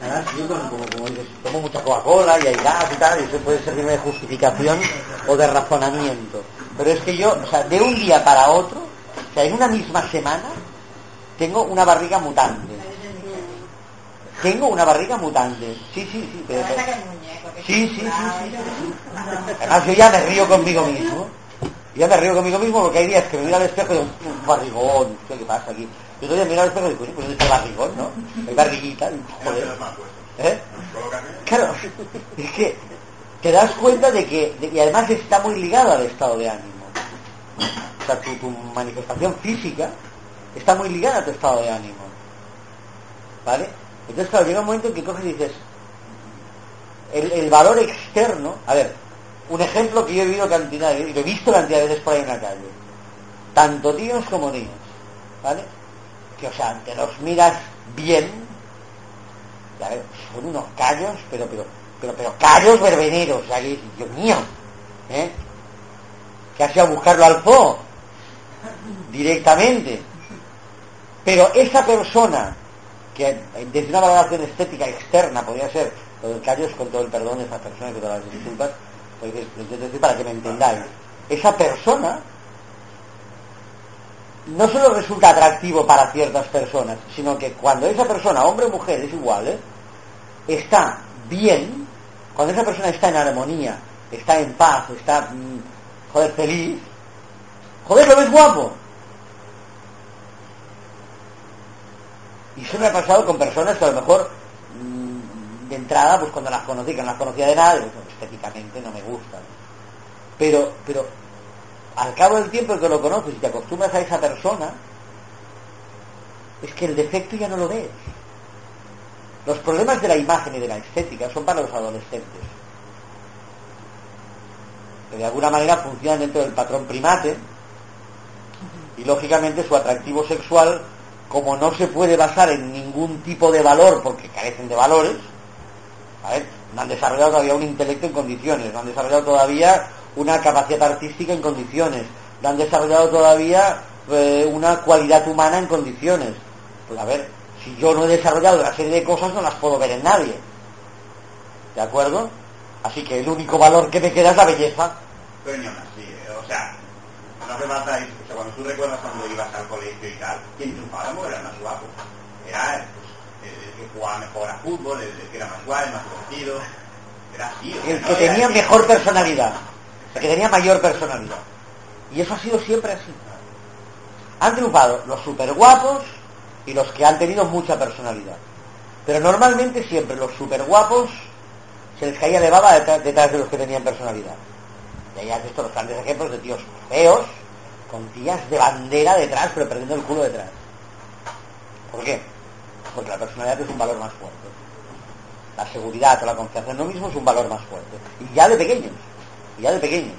Además, yo como, como, tomo mucha Coca-Cola y hay gas y tal, y eso puede servirme de justificación o de razonamiento. Pero es que yo, o sea, de un día para otro, o sea, en una misma semana, tengo una barriga mutante. Tengo una barriga mutante. Sí, sí, sí. Pero, pero- sí, sí, sí, sí, sí. Además, yo ya me río conmigo mismo. Ya me río conmigo mismo porque hay días que me miro al espejo y digo, un barrigón, ¿qué qué pasa aquí? Y otro día me miro al espejo y "Coño, pues este barrigón, ¿no? Hay barriguita, joder. ¿Eh? Claro, es que te das cuenta de que, de- y además está muy ligado al estado de ánimo. O sea, tu, tu manifestación física está muy ligada a tu estado de ánimo. ¿Vale? Entonces, claro, llega un momento en que coges y dices, el, el valor externo, a ver, un ejemplo que yo he vivido cantidad, y lo he visto cantidad de veces por ahí en la calle, tanto tíos como niños, ¿vale? Que, o sea, te los miras bien, y a ver, son unos callos, pero, pero, pero, pero callos verbeneros, que, Dios mío, ¿eh? Que has ido buscarlo al zoo, directamente. Pero esa persona, que desde una valoración estética externa podría ser, lo del callos con todo el perdón de esa persona, con todas las disculpas, pues es- es decir, para que me entendáis, esa persona no solo resulta atractivo para ciertas personas, sino que cuando esa persona, hombre o mujer, es igual, ¿eh? está bien, cuando esa persona está en armonía, está en paz, está, mm, joder, feliz, joder, lo ves guapo. Y eso me ha pasado con personas que a lo mejor mm, de entrada, pues cuando las conocí, que no las conocía de nada, "Pues, estéticamente no me gustan. Pero, pero al cabo del tiempo que lo conoces y te acostumbras a esa persona, es que el defecto ya no lo ves. Los problemas de la imagen y de la estética son para los adolescentes. Que de alguna manera funcionan dentro del patrón primate y lógicamente su atractivo sexual, como no se puede basar en ningún tipo de valor porque carecen de valores, no han desarrollado todavía un intelecto en condiciones, no han desarrollado todavía una capacidad artística en condiciones, no han desarrollado todavía eh, una cualidad humana en condiciones. Pues a ver, si yo no he desarrollado una serie de cosas no las puedo ver en nadie. ¿De acuerdo? Así que el único valor que me queda es la belleza. Pero así, eh, o sea, no ir- o sea, cuando tú recuerdas cuando ibas al colegio y tal, quien triunfaba no era el más guapo, era pues, el, que jugaba mejor a fútbol, el, que era más guay, más divertido, era así. o sea, El no que tenía mejor personalidad. El que tenía mayor personalidad. Y eso ha sido siempre así. Han triunfado los super guapos y los que han tenido mucha personalidad. Pero normalmente siempre los super guapos se les caía de baba detrás, detrás de los que tenían personalidad. Y ahí has visto los grandes ejemplos de tíos feos con tías de bandera detrás, pero perdiendo el culo detrás. ¿Por qué? Porque la personalidad es un valor más fuerte. La seguridad o la confianza en uno mismo es un valor más fuerte. Y ya de pequeños. Ya de pequeños.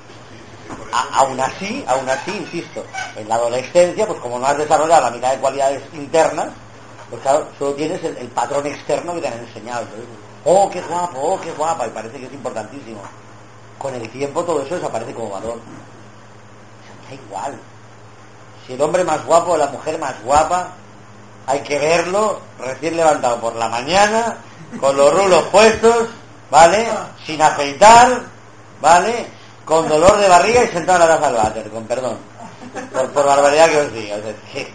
A- aún así, aún así, insisto, en la adolescencia, pues como no has desarrollado la mitad de cualidades internas, pues claro, solo tienes el, patrón externo que te han enseñado. Oh, qué guapo, oh, qué guapa, y parece que es importantísimo. Con el tiempo todo eso desaparece como valor. Da igual. Si el hombre más guapo o la mujer más guapa, hay que verlo recién levantado por la mañana, con los rulos puestos, ¿vale? Sin afeitar, ¿vale? Con dolor de barriga y sentado en la taza del váter, con perdón. Por, barbaridad que os diga. que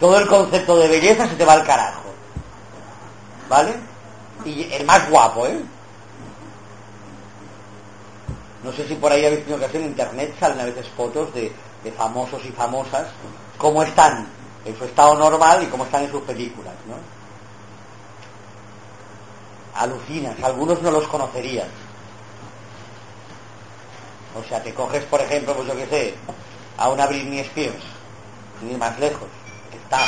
todo el concepto de belleza se te va al carajo. ¿Vale? Y el más guapo, ¿eh? No sé si por ahí habéis tenido ocasión en internet, salen a veces fotos de, de famosos y famosas, cómo están en su estado normal y cómo están en sus películas, ¿no? Alucinas, algunos no los conocerías. O sea, te coges, por ejemplo, pues yo qué sé, a una Britney Spears, sin ir más lejos, que está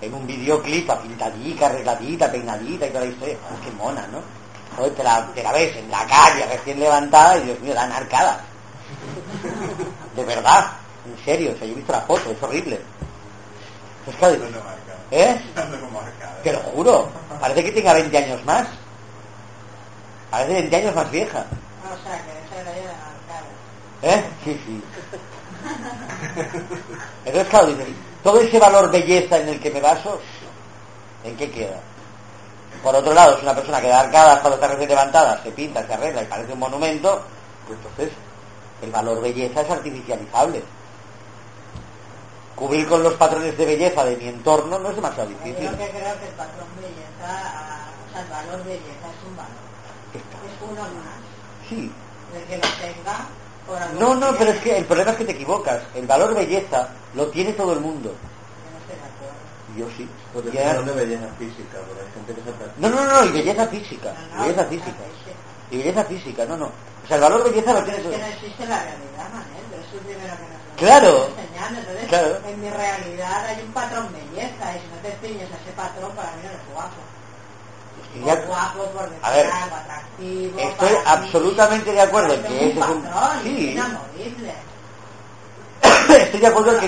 en un videoclip pintadita, arregladita, peinadita y toda la historia. Pues qué mona, ¿no? Joder, te, la, te la ves en la calle recién levantada y Dios mío, dan arcadas. De verdad, en serio, o sea, yo he visto la foto, es horrible. Es que, ¿Eh? Te lo juro, parece que tenga 20 años más. Parece 20 años más vieja. O sea, que esa era yo de arcada. ¿Eh? Sí, sí. Entonces, claro, dices, todo ese valor belleza en el que me baso, ¿en qué queda? Por otro lado, es una persona que da arcadas cuando está recién levantada, se pinta, se arregla y parece un monumento, pues entonces el valor belleza es artificializable. Cubrir con los patrones de belleza de mi entorno no es demasiado Yo difícil. lo que creo que el patrón belleza, o sea, el valor belleza es un valor. Es uno más. Sí. El que lo tenga, No, no, pero es que el problema es que te equivocas. El valor belleza lo tiene todo el mundo. Yo no estoy de acuerdo. Yo sí. Porque Ya- es de belleza física, porque hay gente que se. No, no, no, y belleza física. No, no, belleza no, física. no, Y belleza física, no, no. O sea, el valor belleza lo tiene es todo. que no existe la realidad, Manel, pero eso es primero que nos Claro. Entonces, Claro. en mi realidad hay un patrón belleza y si no te ciñes a ese patrón, para mí no eres guapo. Estoy guapo por A ver, atractivo. absolutamente de acuerdo que es ese es un- patrón, sí. es inamovible. Estoy de acuerdo en que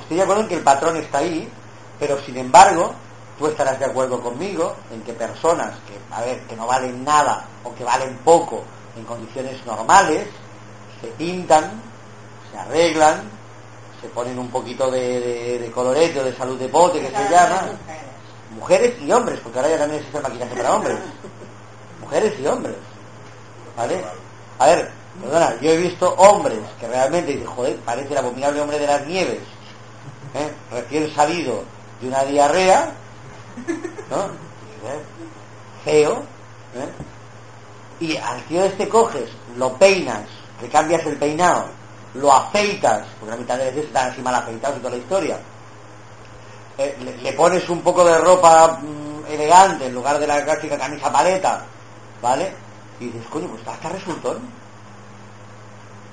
estoy de acuerdo en que el patrón está ahí, pero sin embargo, tú estarás de acuerdo conmigo en que personas que, a ver, que no valen nada o que valen poco en condiciones normales, se pintan, se arreglan, se ponen un poquito de, de, de colorete o de salud de pote que se llama, mujeres. Mujeres y hombres, porque ahora ya también existe el maquillaje para hombres, mujeres y hombres, ¿vale? A ver, perdona, yo he visto hombres que realmente dicen, joder, parece el abominable hombre de las nieves, ¿eh? recién salido de una diarrea, ¿no? ¿Eh? Feo, ¿eh? y al tío este coges, lo peinas, le cambias el peinado, lo afeitas, porque la mitad de veces están así mal afeitados y toda la historia, eh, le, pones un poco de ropa mm, elegante en lugar de la clásica camisa paleta, ¿vale? Y dices, coño, pues hasta resultón.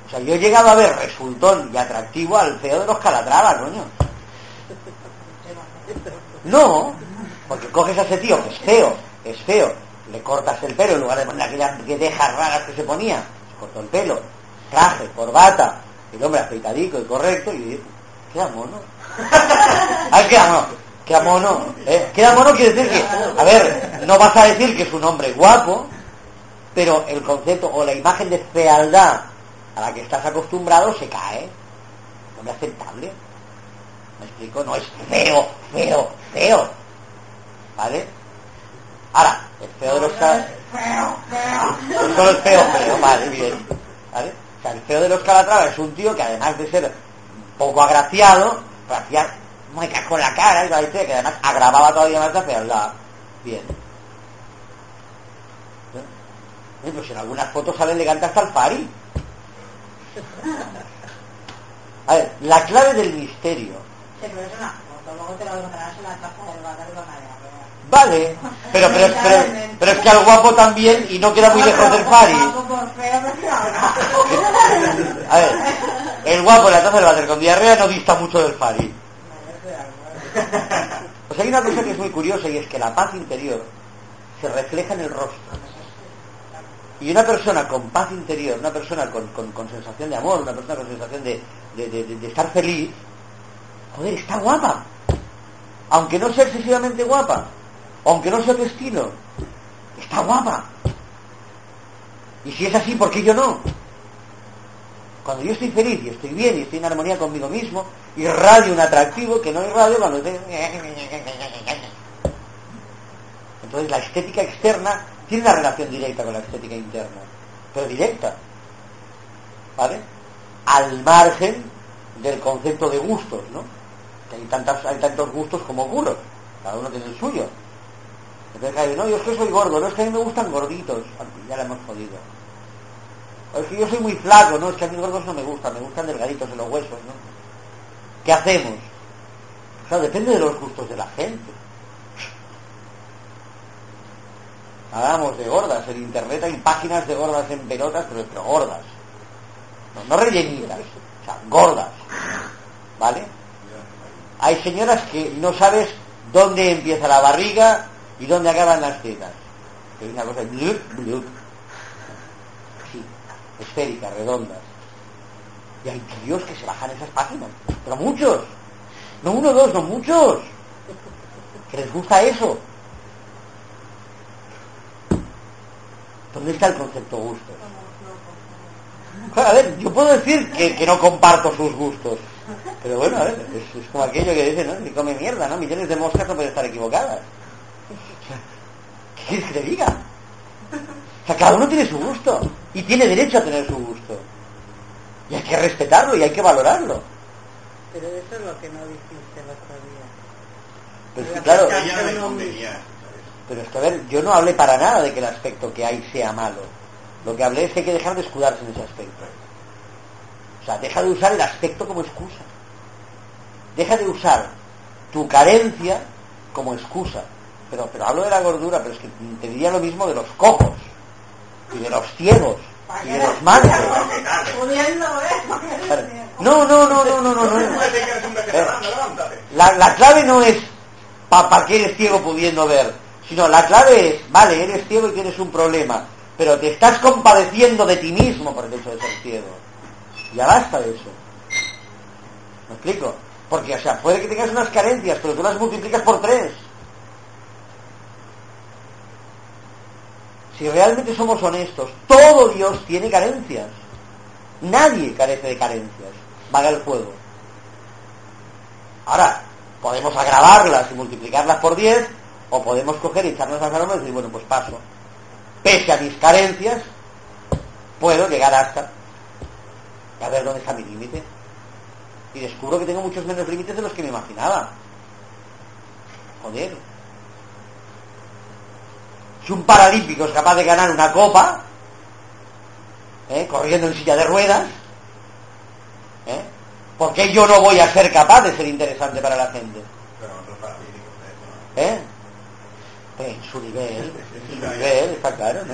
O sea, yo he llegado a ver resultón y atractivo al feo de los Calatrava, coño. No, porque coges a ese tío que es feo, es feo, le cortas el pelo en lugar de poner aquellas dejas raras que se ponía, se cortó el pelo, traje, corbata, el hombre afeitadico y correcto, y queda mono. Ah, queda mono, queda mono, ¿eh? Queda mono quiere decir que, a ver, no vas a decir que es un hombre guapo, pero el concepto o la imagen de fealdad a la que estás acostumbrado se cae. No es aceptable. ¿Me explico? No es feo, feo, feo. ¿Vale? Ahora, el feo de los ca- Feo, feo. no es feo, feo, vale, bien. ¿Vale? O sea, el feo de los Calatrava es un tío que además de ser poco agraciado, hacía muecas con la cara y la historia, que además agravaba todavía más la fealdad. Bien. ¿Eh? Pues en algunas fotos sale elegante hasta el Fari. A ver, la clave del misterio. Sí, pero es una foto, luego te lo encontrarás en la taza del váter con la diarrea. Vale, pero, pero, pero, pero es que al guapo también y no queda muy lejos del no. A ver, el guapo en la taza del váter con diarrea no dista mucho del Fari. Pues hay una cosa que es muy curiosa y es que la paz interior se refleja en el rostro. Y una persona con paz interior, una persona con, con- con sensación de amor, una persona con sensación de, de- de- estar feliz, joder, está guapa. Aunque no sea excesivamente guapa, aunque no sea tu estilo, está guapa. Y si es así, ¿por qué yo no? Cuando yo estoy feliz y estoy bien y estoy en armonía conmigo mismo, irradio un atractivo que no irradio cuando estoy... Entonces la estética externa tiene una relación directa con la estética interna, pero directa, ¿vale? Al margen del concepto de gustos, ¿no? Que hay, tantas, hay tantos gustos como culos, cada uno tiene el suyo. Entonces, hay, no, yo es que soy gordo, no es que a mí me gustan gorditos, ya la hemos jodido. O es que yo soy muy flaco, no, es que a mí gordos no me gustan, me gustan delgaditos en los huesos, ¿no? ¿Qué hacemos? Claro, depende de los gustos de la gente. Hablamos de gordas, en internet hay páginas de gordas en pelotas, pero, gordas. No, no rellenitas, o sea, gordas. ¿Vale? Hay señoras que no sabes dónde empieza la barriga y dónde acaban las tetas. Es una cosa blup, blup. Esféricas, redondas. Y hay tíos que se bajan esas páginas. Pero muchos. No uno, dos, no muchos. Que les gusta eso. ¿Dónde está el concepto gusto? A ver, yo puedo decir que, que no comparto sus gustos. Pero bueno, a ver, es, es como aquello que dice, ¿no? Que come mierda, ¿no? Millones de moscas no pueden estar equivocadas. ¿Qué quieres que te diga? O sea, cada uno tiene su gusto. Y tiene derecho a tener su gusto. Y hay que respetarlo y hay que valorarlo. Pero eso es lo que no dijiste el otro día. Pero es que, claro, pero es que a ver, yo no hablé para nada de que el aspecto que hay sea malo. Lo que hablé es que hay que dejar de escudarse en ese aspecto. O sea, deja de usar el aspecto como excusa. Deja de usar tu carencia como excusa. Pero, pero hablo de la gordura, pero es que te diría lo mismo de los cojos, y de los ciegos, y de los mancos. No, no, no, no, no, no. no. La, la clave no es para que eres ciego pudiendo ver, sino la clave es, vale, eres ciego y tienes un problema, pero te estás compadeciendo de ti mismo por el hecho de ser ciego. Ya basta de eso. ¿Me explico? Porque, o sea, puede que tengas unas carencias, pero tú las multiplicas por tres. Si realmente somos honestos, todo Dios tiene carencias. Nadie carece de carencias. Vaga el juego. Ahora, podemos agravarlas y multiplicarlas por 10, o podemos coger y echarnos las manos y decir, bueno, pues paso. Pese a mis carencias, puedo llegar hasta a ver dónde está mi límite. Y descubro que tengo muchos menos límites de los que me imaginaba. Joder. Si un paralímpico es capaz de ganar una copa, ¿eh? corriendo en silla de ruedas, ¿eh? ¿por qué yo no voy a ser capaz de ser interesante para la gente? Pero otros ¿no? ¿Eh? En su nivel, en su nivel, está claro, ¿no?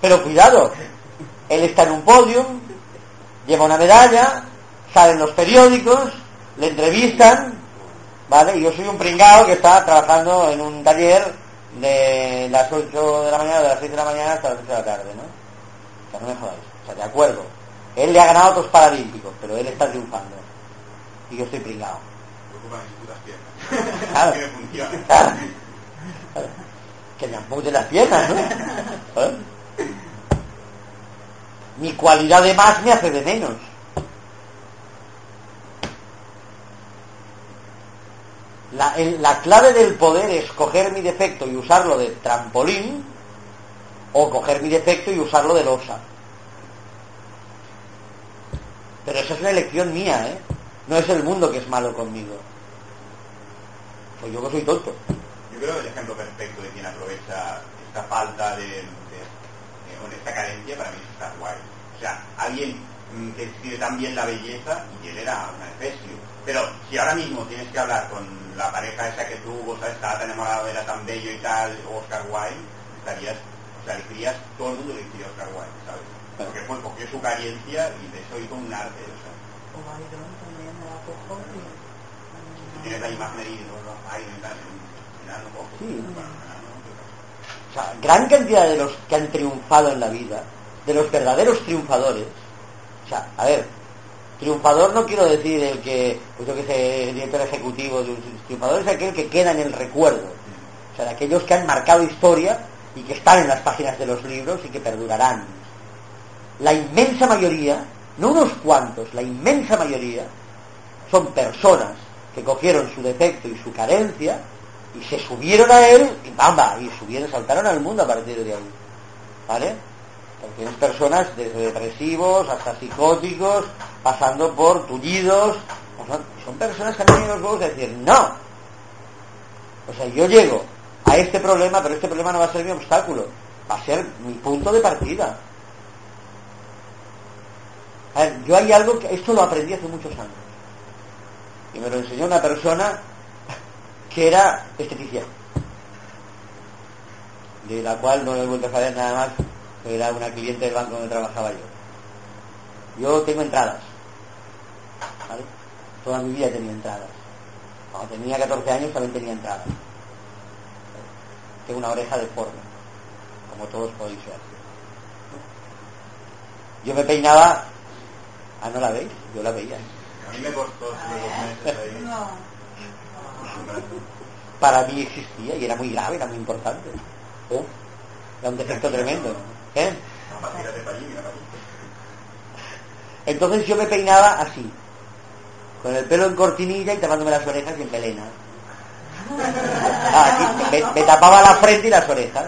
Pero cuidado, él está en un podio, lleva una medalla, sale en los periódicos, le entrevistan, ¿vale? Y yo soy un pringao que está trabajando en un taller de las 8 de la mañana, de las 6 de la mañana hasta las 6 de la tarde, ¿no? O sea, no me jodáis. O sea, de acuerdo. Él le ha ganado a otros paralímpicos, pero él está triunfando. Y yo estoy pringado. Me ocupan mis putas piernas. Claro. Que me funcionan. Claro. Claro. Que me amputen las piernas, ¿no? ¿Eh? Mi cualidad de más me hace de menos. La, clave del poder es coger mi defecto y usarlo de trampolín o coger mi defecto y usarlo de losa. Pero esa es una elección mía, ¿eh? No es el mundo que es malo conmigo. Soy yo que soy tonto. Yo creo que el ejemplo perfecto de quien aprovecha esta falta de, de- de- esta carencia para mí es Star Wars. O sea, alguien mm, que escribe tan bien la belleza y él era un efesio. Pero si ahora mismo tienes que hablar con la pareja esa que tuvo, ¿sabes? estaba tan enamorado, era tan bello y tal, o Oscar Wilde, estarías, o sea, elegirías, todo el mundo elegiría a Oscar Wilde, ¿sabes? Porque fue, cogió su carencia y de eso hizo un arte, o sea. O Byron también me la cojo y... Si tienes la imagen ahí de los Iron y tal, en enano, cojo. Sí. O sea, gran cantidad de los que han triunfado en la vida, de los verdaderos triunfadores, o sea, a ver, triunfador no quiero decir el que, pues yo que sé, el director ejecutivo triunfador es aquel que queda en el recuerdo, o sea, de aquellos que han marcado historia y que están en las páginas de los libros y que perdurarán. La inmensa mayoría, no unos cuantos, la inmensa mayoría, son personas que cogieron su defecto y su carencia y se subieron a él y bamba, y subieron, saltaron al mundo a partir de ahí. ¿Vale? Tienes personas desde depresivos hasta psicóticos, pasando por tullidos. Son, son personas que han tenido los huevos de decir, no. O sea, yo llego a este problema, pero este problema no va a ser mi obstáculo, va a ser mi punto de partida. A ver, yo hay algo que, esto lo aprendí hace muchos años. Y me lo enseñó una persona que era esteticien. De la cual no he vuelto a saber nada más, era una cliente del banco donde trabajaba yo. Yo tengo entradas. ¿vale? Toda mi vida tenía entradas. Cuando tenía 14 años también tenía entradas. Tengo una oreja deforme, como todos podéis ver. Yo me peinaba... Ah, ¿no la veis? Yo la veía. A mí me costó meses ahí. No. Para mí existía y era muy grave, era muy importante. ¿Eh? Era un defecto tremendo. ¿Eh? Entonces yo me peinaba así, con el pelo en cortinilla y tapándome las orejas y en pelena. Ah, me, tapaba la frente y las orejas.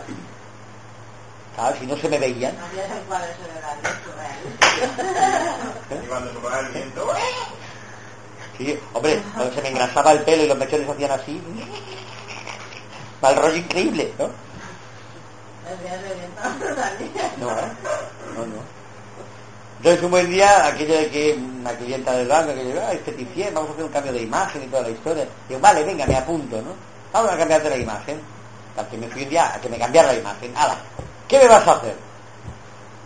Claro, si no se me veían. Sí, hombre, cuando se me engrasaba el pelo y los mechones hacían así. Mal rollo increíble, ¿no? El día de viento también. No. No, no. Entonces un buen día, aquello de que una clienta del banco que llegó, ah, esteticien, vamos a hacer un cambio de imagen y toda la historia. Digo, vale, venga, me apunto, ¿no? Vamos a cambiarte la imagen. Tal que me fui a que me cambiara la imagen. ¡Hala! ¿Qué me vas a hacer?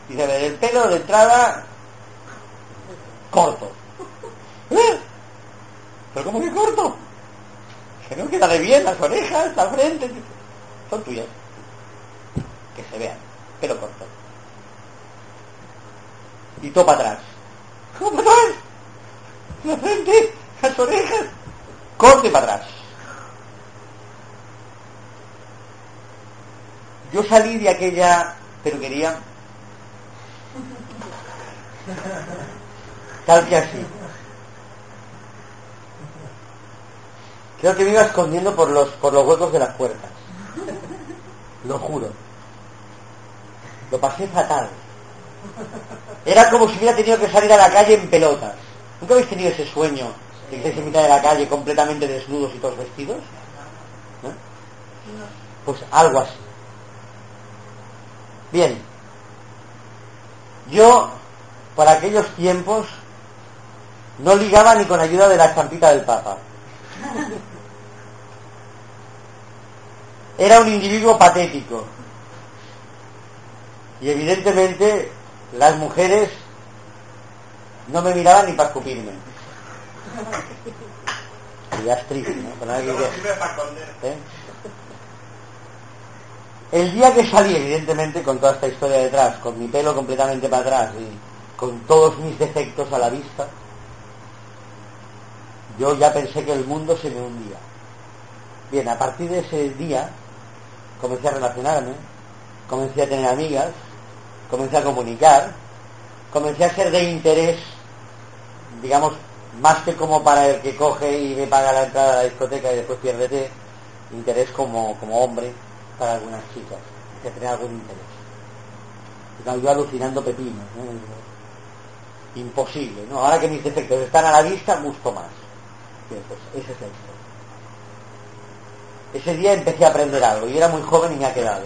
Dice, "Ver, el pelo de entrada corto. ¿Eh? ¿Pero cómo que corto? Que no queda de bien las orejas, la frente. Son tuyas. Que se vean. Pelo corto. Y todo para atrás. ¿Cómo atrás? La frente, las orejas. Corte para atrás. Yo salí de aquella peluquería tal que así. Creo que me iba escondiendo por los, por los huecos de las puertas. Lo juro. Lo pasé fatal. Era como si hubiera tenido que salir a la calle en pelotas. ¿Nunca habéis tenido ese sueño de que estáis en mitad de la calle completamente desnudos y todos vestidos? Pues algo así. Bien. Yo, para aquellos tiempos, no ligaba ni con ayuda de la estampita del Papa. Era un individuo patético. Y evidentemente las mujeres no me miraban ni para escupirme. Y ya es triste, ¿no? Que-. ¿eh? El día que salí, evidentemente, con toda esta historia detrás, con mi pelo completamente para atrás y con todos mis defectos a la vista, yo ya pensé que el mundo se me hundía. Bien, a partir de ese día comencé a relacionarme, comencé a tener amigas, comencé a comunicar, comencé a ser de interés, digamos, más que como para el que coge y me paga la entrada a la discoteca y después pierde interés como, como hombre para algunas chicas, que tener algún interés. Yo alucinando pepinos, ¿no? Imposible, ¿no? Ahora que mis defectos están a la vista, busco más. Es el tema. Ese día empecé a aprender algo y era muy joven y me ha quedado.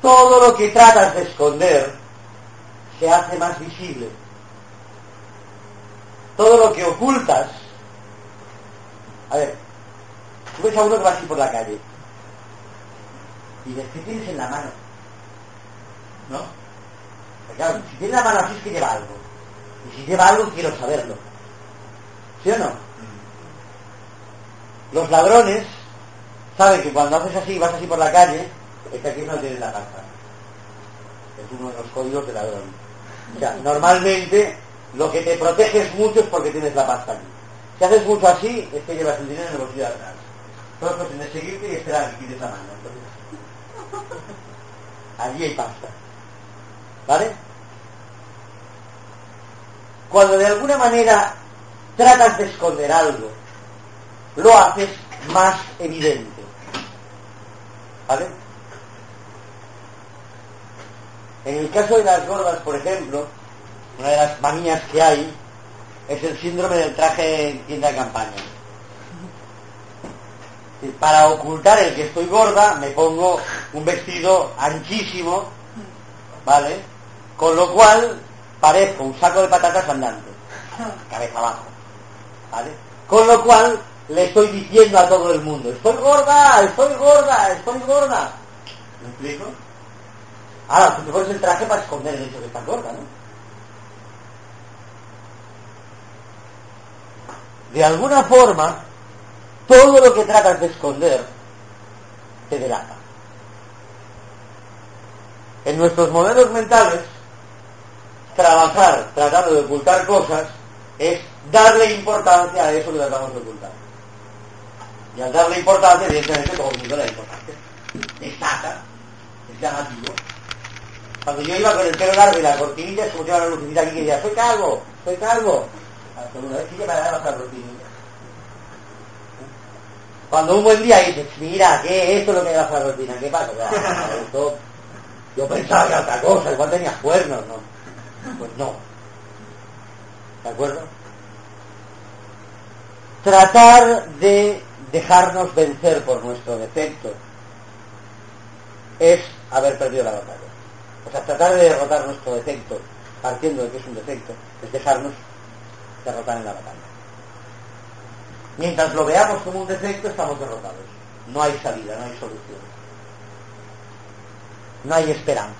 Todo lo que tratas de esconder se hace más visible. Todo lo que ocultas. A ver, tú ves a uno que va así por la calle y dices, ¿qué tienes en la mano? ¿No? Claro, si tiene la mano así es que lleva algo. Y si lleva algo quiero saberlo. ¿Sí o no? Los ladrones saben que cuando haces así, vas así por la calle, es que aquí no tienes la pasta. Es uno de los códigos de ladrón. O sea, normalmente lo que te proteges mucho es porque tienes la pasta aquí. Si haces mucho así, es que llevas el dinero en el bolsillo de atrás. Todo es cuestión de seguirte y esperar que quites la mano. Entonces, allí hay pasta. ¿Vale? Cuando de alguna manera tratas de esconder algo, lo haces más evidente. ¿Vale? En el caso de las gordas, por ejemplo, una de las manías que hay es el síndrome del traje en tienda de campaña. Para ocultar el que estoy gorda, me pongo un vestido anchísimo, ¿vale? Con lo cual parezco un saco de patatas andante, cabeza abajo, ¿vale? Con lo cual le estoy diciendo a todo el mundo, estoy gorda, estoy gorda, estoy gorda. ¿Me explico? Ahora, tú te pones el traje para esconder el hecho de que estás gorda, ¿no? de alguna forma, todo lo que tratas de esconder te delata. En nuestros modelos mentales, trabajar tratando de ocultar cosas es darle importancia a eso que tratamos de ocultar. Y al darle importancia, evidentemente, todo el mundo la importancia. Destaca, es llamativo. Cuando yo iba con el pelo largo y la cortinilla, es como que iba la lucecita aquí que decía, soy calvo, soy calvo. La cortinilla. Cuando un buen día dices, mira, ¿qué esto es lo que da la rutina? ¿Qué pasa? esto, yo pensaba que era otra cosa, igual tenías cuernos, ¿no? Pues no. ¿De acuerdo? Tratar de dejarnos vencer por nuestro defecto es haber perdido la batalla. O sea, tratar de derrotar nuestro defecto, partiendo de que es un defecto, es dejarnos derrotar en la batalla. Mientras lo veamos como un defecto, estamos derrotados. No hay salida, no hay solución. No hay esperanza.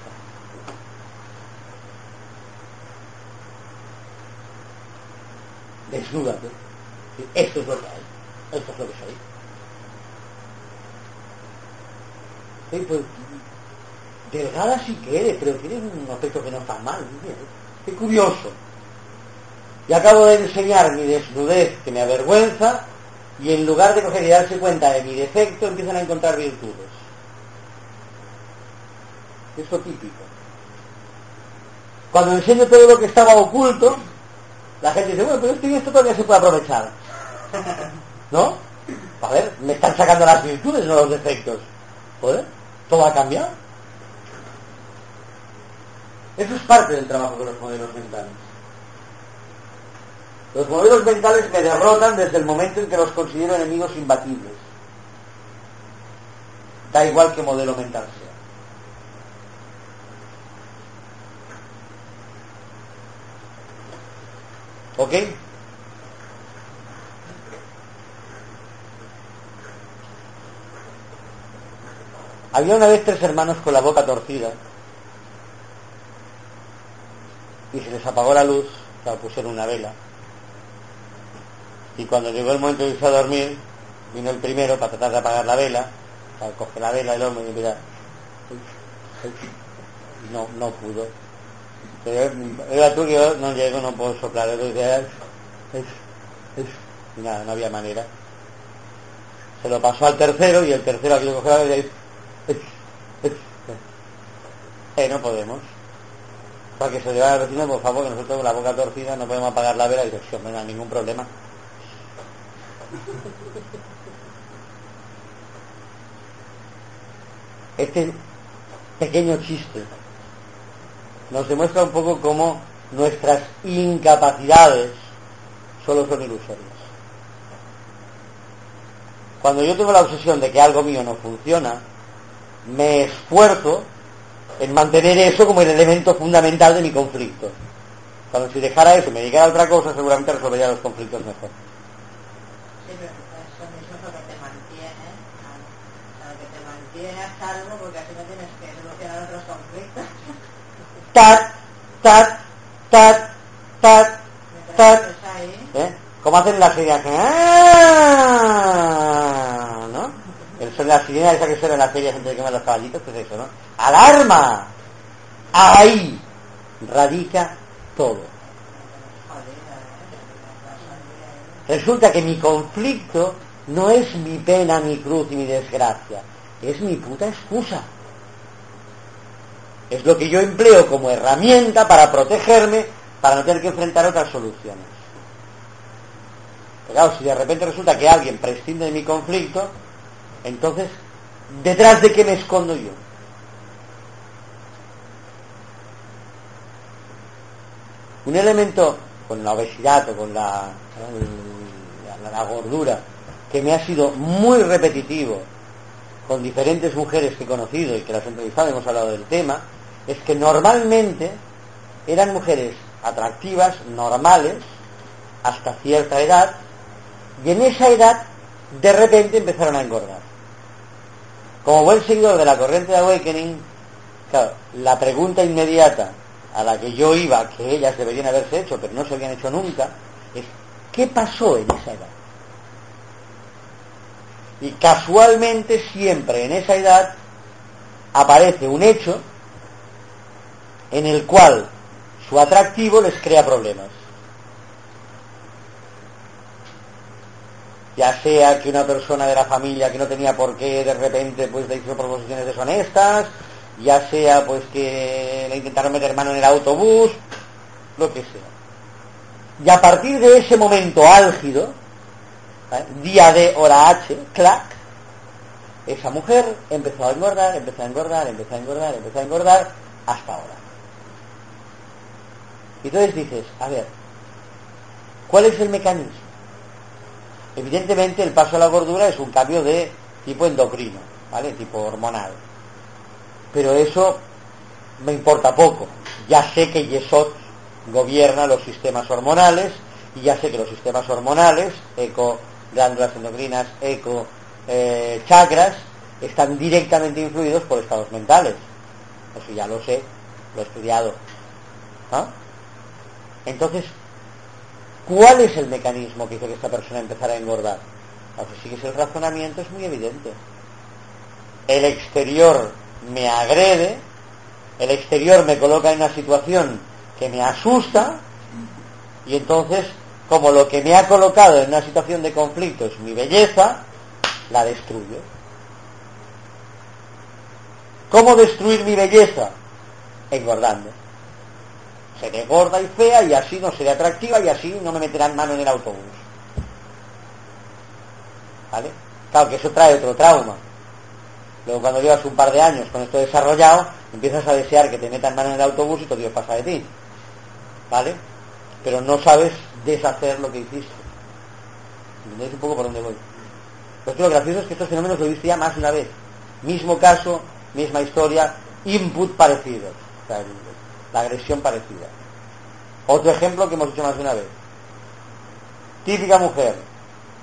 Desnúdate. Esto es lo que hay. Esto es lo que soy. Sí, pues, delgada sí que eres, pero tienes un aspecto que no está mal. Qué curioso. Y acabo de enseñar mi desnudez que me avergüenza y en lugar de coger y darse cuenta de mi defecto empiezan a encontrar virtudes. Eso típico. Cuando enseño todo lo que estaba oculto, la gente dice, bueno, pero esto y esto todavía se puede aprovechar. ¿No? A ver, me están sacando las virtudes, no los defectos. ¿Joder? ¿Todo ha cambiado? Eso es parte del trabajo de los modelos mentales. Los modelos mentales me derrotan desde el momento en que los considero enemigos imbatibles. Da igual que modelo mental sea. ¿Ok? Había una vez tres hermanos con la boca torcida y se les apagó la luz, o pusieron una vela y cuando llegó el momento de irse a dormir, vino el primero para tratar de apagar la vela, para coger la vela el hombre y mira, no, no pudo. era tú que no llego, no puedo soplar, y nada, no había manera. Se lo pasó al tercero y el tercero aquí cogió la vela y eh, no podemos. Para que se llevara al vecino, por favor, que nosotros con la boca torcida no podemos apagar la vela y dice, no hay ningún problema. Este pequeño chiste nos demuestra un poco cómo nuestras incapacidades solo son ilusorias. Cuando yo tengo la obsesión de que algo mío no funciona, me esfuerzo en mantener eso como el elemento fundamental de mi conflicto. Cuando si dejara eso y me dedicara a otra cosa, seguramente resolvería los conflictos mejor. tat, tat, tat, tat, tat. ¿Eh? ¿Cómo hacen las series? ¡Ah! La sirena esa que suena en las ferias antes de quemar los caballitos, pues eso, ¿no? ¡Alarma! Ahí radica todo. Resulta que mi conflicto no es mi pena, mi cruz y mi desgracia, es mi puta excusa. Es lo que yo empleo como herramienta para protegerme, para no tener que enfrentar otras soluciones. Pero claro, si de repente resulta que alguien prescinde de mi conflicto, entonces, ¿detrás de qué me escondo yo? Un elemento con la obesidad o con la, gordura que me ha sido muy repetitivo con diferentes mujeres que he conocido y que las he entrevistado, hemos hablado del tema, es que normalmente eran mujeres atractivas, normales, hasta cierta edad, y en esa edad de repente empezaron a engordar. Como buen seguidor de la corriente de Awakening, claro, la pregunta inmediata a la que yo iba, que ellas deberían haberse hecho, pero no se habían hecho nunca, es ¿qué pasó en esa edad? Y casualmente siempre en esa edad aparece un hecho en el cual su atractivo les crea problemas. Ya sea que una persona de la familia que no tenía por qué de repente pues le hizo proposiciones deshonestas, ya sea pues que le intentaron meter mano en el autobús, lo que sea. Y a partir de ese momento álgido, ¿eh? día de hora H, clac, esa mujer empezó a engordar, empezó a engordar, empezó a engordar, empezó a engordar, hasta ahora. Y entonces dices, a ver, ¿cuál es el mecanismo? Evidentemente el paso a la gordura es un cambio de tipo endocrino, ¿vale? Tipo hormonal. Pero eso me importa poco. Ya sé que Yesod gobierna los sistemas hormonales y ya sé que los sistemas hormonales, eco, glándulas endocrinas, eco, eh, chakras, están directamente influidos por estados mentales. Eso ya lo sé, lo he estudiado. ¿Ah? Entonces, ¿cuál es el mecanismo que hizo que esta persona empezara a engordar? si sigues el razonamiento es muy evidente. El exterior me agrede, el exterior me coloca en una situación que me asusta y entonces, como lo que me ha colocado en una situación de conflicto es mi belleza, la destruyo. ¿Cómo destruir mi belleza? Engordando. Seré gorda y fea y así no seré atractiva y así no me meterán mano en el autobús. ¿Vale? Claro que eso trae otro trauma. Luego cuando llevas un par de años con esto desarrollado, empiezas a desear que te metan mano en el autobús y todo Dios pasa de ti. ¿Vale? Pero no sabes deshacer lo que hiciste. ¿Entendéis un poco por dónde voy? Pues lo gracioso es que estos fenómenos lo he visto ya más de una vez. Mismo caso, misma historia, input parecido. Agresión parecida. Otro ejemplo que hemos hecho más de una vez. Típica mujer,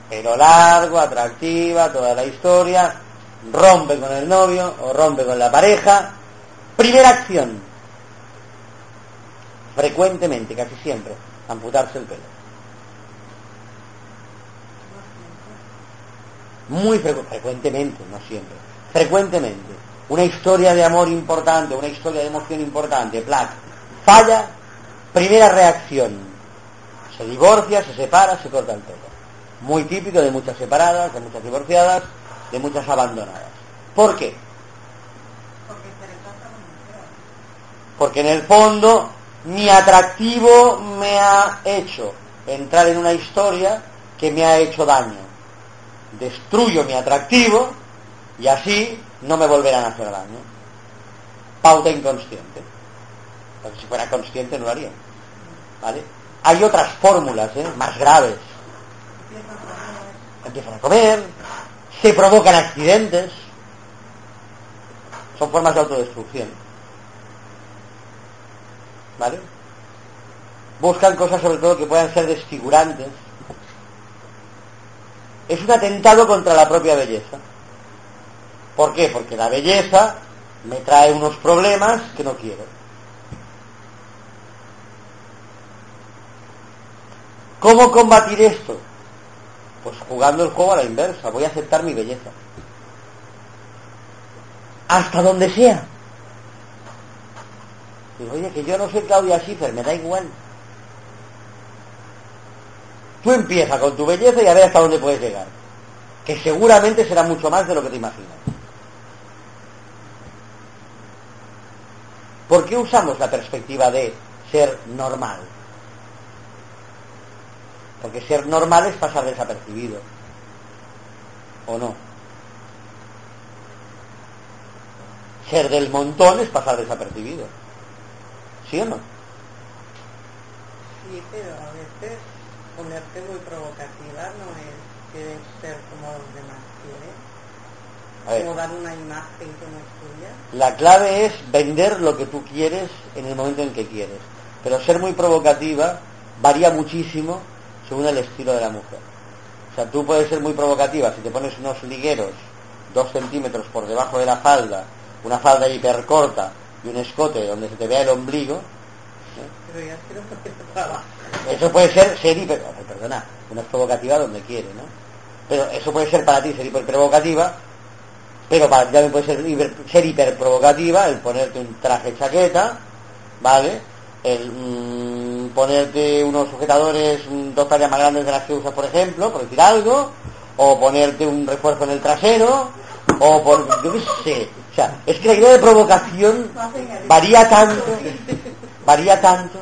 pelo largo, atractiva, toda la historia, rompe con el novio o rompe con la pareja. Primera acción, frecuentemente, casi siempre, amputarse el pelo. Muy frecuentemente, no siempre, frecuentemente una historia de amor importante, una historia de emoción importante, plac, falla, primera reacción, se divorcia, se separa, se corta el pelo. Muy típico de muchas separadas, de muchas divorciadas, de muchas abandonadas. ¿Por qué? Porque en el fondo mi atractivo me ha hecho entrar en una historia que me ha hecho daño. Destruyo mi atractivo y así no me volverán a hacer daño. Pauta inconsciente. Si fuera consciente no lo haría. ¿Vale? Hay otras fórmulas ¿eh? más graves. Empiezan a comer, se provocan accidentes. Son formas de autodestrucción. ¿Vale? Buscan cosas sobre todo que puedan ser desfigurantes. Es un atentado contra la propia belleza. ¿Por qué? Porque la belleza me trae unos problemas que no quiero. ¿Cómo combatir esto? Pues jugando el juego a la inversa. Voy a aceptar mi belleza. Hasta donde sea. Digo, oye, que yo no soy Claudia Schiffer, me da igual. Tú empieza con tu belleza y a ver hasta dónde puedes llegar. Que seguramente será mucho más de lo que te imaginas. ¿Por qué usamos la perspectiva de ser normal? Porque ser normal es pasar desapercibido. ¿O no? Ser del montón es pasar desapercibido. ¿Sí o no? Sí, pero a veces ponerte muy provocativa no es que ser como los demás quieren. Como dar una imagen que no es tuya. La clave es vender lo que tú quieres en el momento en que quieres. Pero ser muy provocativa varía muchísimo según el estilo de la mujer. O sea, tú puedes ser muy provocativa si te pones unos ligueros dos centímetros por debajo de la falda, una falda hipercorta y un escote donde se te vea el ombligo. Pero ya Eso puede ser ser hiper... Perdona, Una es provocativa donde quiere, ¿no? Pero eso puede ser para ti ser hiperprovocativa, pero para ti también puede ser, hiper, ser hiperprovocativa el ponerte un traje chaqueta, ¿vale? El mm, ponerte unos sujetadores dos tallas más grandes de las que usas, por ejemplo, por decir algo, o ponerte un refuerzo en el trasero, o por, yo qué sé, o sea, es que la idea de provocación varía tanto, varía tanto.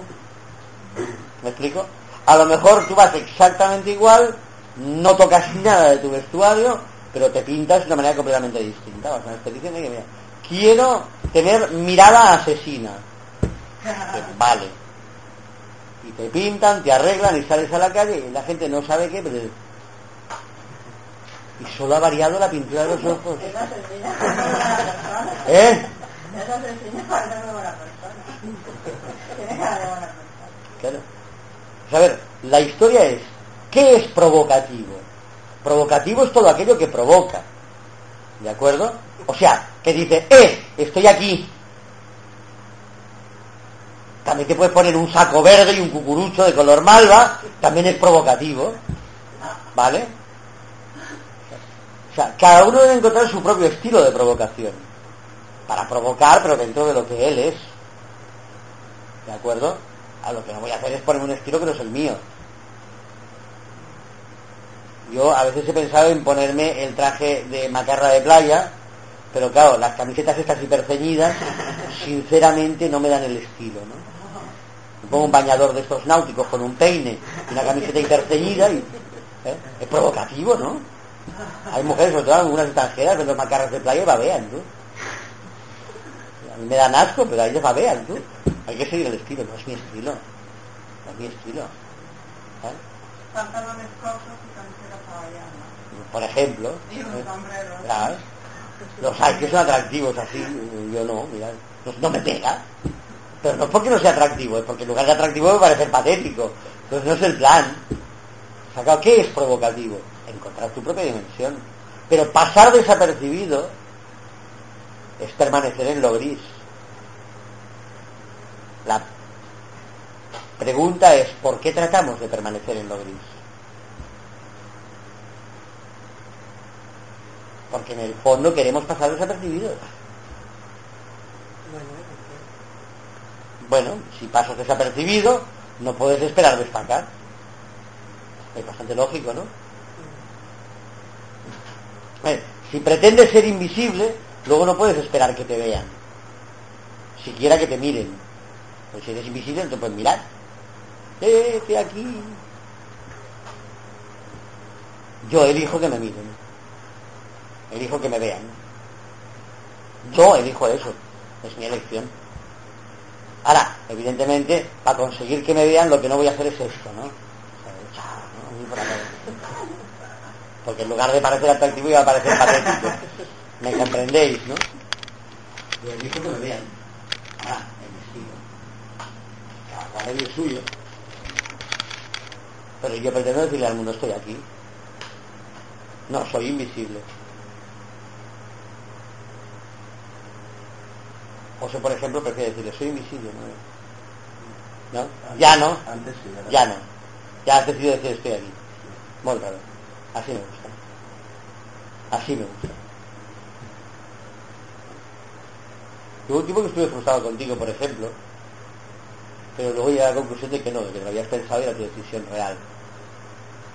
¿Me explico? A lo mejor tú vas exactamente igual, no tocas nada de tu vestuario, pero te pintas de una manera completamente distinta. O sea, te dicen que mira, quiero tener mirada asesina. vale. Y te pintan, te arreglan y sales a la calle y la gente no sabe qué, pero y solo ha variado la pintura de los ojos. ¿Eh? Claro. a ver, la historia es, ¿qué es provocativo? Provocativo es todo aquello que provoca. ¿De acuerdo? O sea, que dice, ¡eh! Estoy aquí. También te puedes poner un saco verde y un cucurucho de color malva, también es provocativo. ¿Vale? O sea, cada uno debe encontrar su propio estilo de provocación. Para provocar, pero dentro de lo que él es. ¿De acuerdo? A lo que no voy a hacer es ponerme un estilo que no es el mío. Yo a veces he pensado en ponerme el traje de macarra de playa, pero claro, las camisetas estas hiperceñidas, sinceramente no me dan el estilo, ¿no? Pongo un bañador de estos náuticos con un peine y una camiseta hiperceñida y ¿eh? es provocativo, ¿no? Hay mujeres, sobre todo algunas extranjeras, vendo macarras de playa y babean, tú. A mí me dan asco, pero a ellos babean, tú. Hay que seguir el estilo, no es mi estilo. No es mi estilo. Pantalones cortos y. Por ejemplo. Y un ¿eh? sombrero. Claro. Los hay que son atractivos así, yo no, mira, no, no me pega. Pero no es porque no sea atractivo, es porque en lugar de atractivo me parece patético. Entonces no es el plan. Sacado, ¿qué es provocativo? encontrar tu propia dimensión. Pero pasar desapercibido es permanecer en lo gris. La pregunta es, ¿por qué tratamos de permanecer en lo gris? Porque en el fondo queremos pasar desapercibidos. Bueno, si pasas desapercibido, no puedes esperar destacar. Es bastante lógico, ¿no? si pretendes ser invisible, luego no puedes esperar que te vean. Siquiera que te miren. Pues si eres invisible, no te mirar. Eh, aquí. Yo elijo que me miren. Elijo que me vean. Yo elijo eso. Es mi elección. Ahora, evidentemente, para conseguir que me vean, lo que no voy a hacer es esto, ¿no? porque en lugar de parecer atractivo iba a parecer patético. ¿Me comprendéis, no? Yo que me vean. Ah, el vestido. Cada cual es suyo. Pero yo pretendo decirle al mundo, estoy aquí. No, soy invisible. José, por ejemplo, prefiere decirle, soy invisible, ¿no? ¿No? Ya no. Antes sí, Ya no. Ya has decidido decir, estoy aquí. Muy raro. Así me gusta. Así me gusta. Hubo un tiempo que estuve frustrado contigo, por ejemplo, pero luego llegué a la conclusión de que no, de que lo habías pensado y era tu decisión real.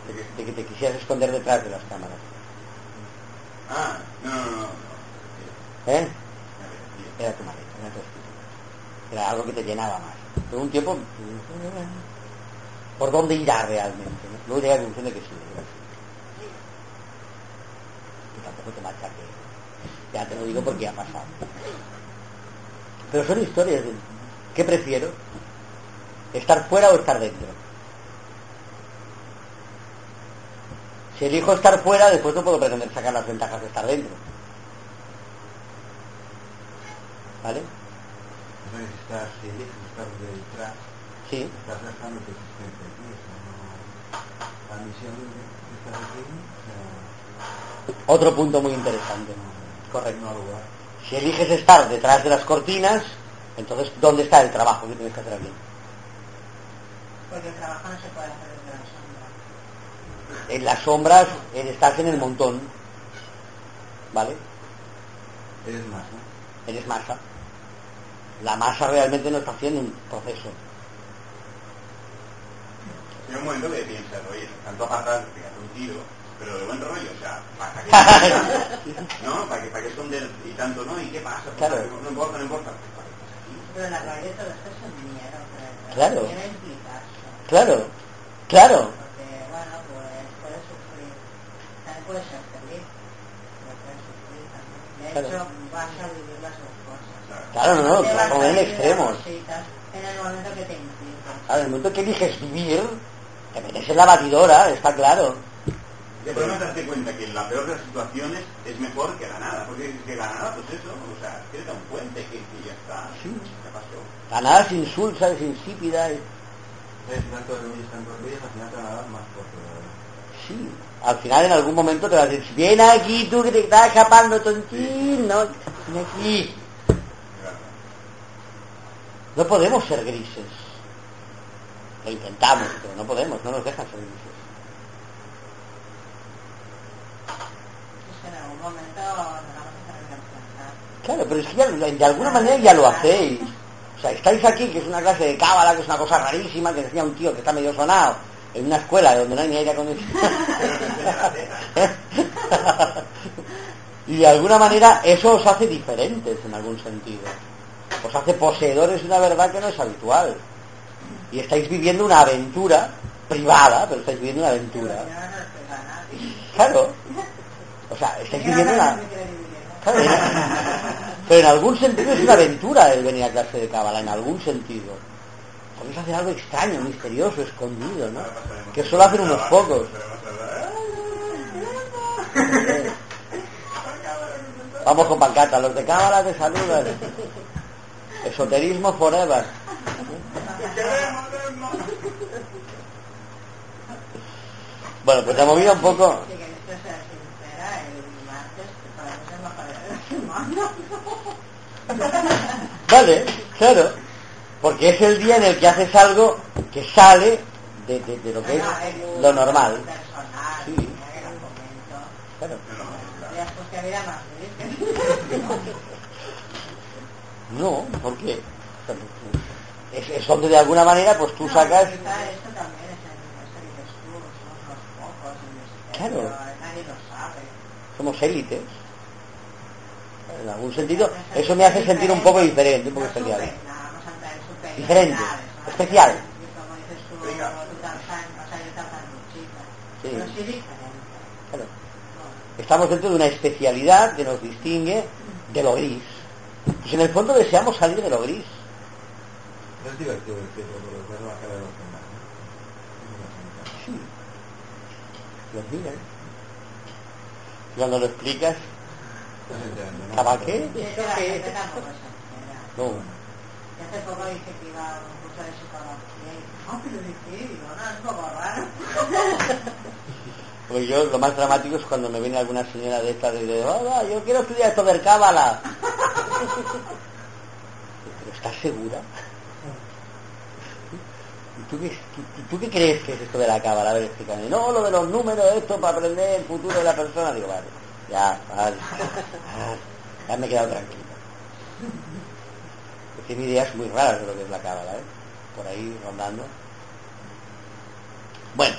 De que, de que te quisieras esconder detrás de las cámaras. Ah, no, no, no. no. ¿Eh? Era tu maleta, era algo que te llenaba más. Pero un tiempo, ¿por dónde irá realmente? Luego llegué a la conclusión de que sí, de que sí. Y tampoco te machaque. Ya te lo digo porque ha pasado. Pero son historias. de- ¿Qué prefiero? ¿Estar fuera o estar dentro? Si elijo estar fuera, después no puedo pretender sacar las ventajas de estar dentro. ¿Vale? Estás, si eliges estar detrás, Sí. estás gastando tu existencia aquí. O sea, no... La misión de estar aquí, o sea, Otro punto muy interesante. Correcto. no al lugar. Si eliges estar detrás de las cortinas, entonces, ¿dónde está el trabajo que tienes que hacer aquí? Porque el trabajo no se puede hacer desde la sombra. en las sombras estás en el montón. ¿Vale? Eres masa. Eres masa. La masa realmente no está haciendo un proceso. Hay un momento que piensas, oye, tanto apartar, fíjate un tiro, pero de buen rollo, o sea, ¿para qué? ¿No? ¿Para qué, para qué esconder y tanto, no? ¿Y qué pasa? Pues, Claro. No importa, no importa. Pero en la todo esto es un miedo. pero Claro. Claro, claro. Porque, bueno, pues puedes sufrir. También puedes ser feliz. Pero puedes sufrir también. De Claro. hecho, vas a vivir las cosas. Claro, no, no, Te vas como en extremos. En el momento que te. Claro, en el momento que eliges vivir, te metes en la batidora, está claro. El problema es darte cuenta que en la peor de las situaciones es mejor que la nada, porque que la nada, pues eso, o sea, a un puente que, que ya está, Sí. ¿qué pasó? La nada es insulsa, es insípida. es- todos los niños están prohibidos, al final te van a dar más. ¿verdad? Sí. Al final en algún momento te vas a decir, ven aquí tú que te estás escapando, tontín, no, ven aquí. No podemos ser grises. Lo intentamos, pero no podemos, no nos dejan ser grises. En algún momento. Claro, pero es que ya- de alguna manera ya lo hacéis. O sea, estáis aquí, que es una clase de cábala, que es una cosa rarísima, que decía un tío que está medio sonado, en una escuela donde no hay ni aire acondicionado. y de alguna manera eso os hace diferentes en algún sentido. Os hace poseedores de una verdad que no es habitual. Y estáis viviendo una aventura privada, pero estáis viviendo una aventura. Claro. O sea, estáis viviendo una... Claro, pero en algún sentido es una aventura el venir a clase de cábala, en algún sentido. Podéis hacer algo extraño, misterioso, escondido, ¿no? Que solo hacen unos pocos. Vamos con pancata, los de cábala te saludan. Esoterismo forever. Bueno, pues la movida un poco... Vale, claro. Porque es el día en el que haces algo que sale de, de- de lo que es lo normal. Sí. Claro. Ya pues que había más feliz No, ¿por qué? Es, es donde de alguna manera pues tú sacas... Quizá esto también es en eso que dices tú, somos los pocos en el Claro. misterio, nadie lo sabe. Somos élites. En algún sentido, eso me hace sentir un poco diferente, un poco No especial. super- no, vamos a entrar en superioridades, Diferente, especial. Sí. Claro. Estamos dentro de una especialidad que nos distingue de lo gris. Pues en el fondo deseamos salir de lo gris. Es divertido decirlo, pero ver la cara de los demás. ¿no? Sí. Los miran. Y cuando lo explicas, de. ¿Cava qué? Es. No. Y hace poco dije que iba a un curso de psicología y no, pero ¿de qué? Digo, no, es raro. Porque yo lo más dramático es cuando me viene alguna señora de estas y dice, "Ah, va, yo quiero estudiar esto del cábala. ¿Pero estás segura? ¿Y tú qué, crees que es esto de la cábala? A ver, explícame. No, lo de los números, esto para aprender el futuro de la persona. Digo, vale, ya, vale. Ya me he quedado tranquilo. Tiene ideas muy raras de lo que es la cábala, ¿eh? Por ahí rondando. Bueno,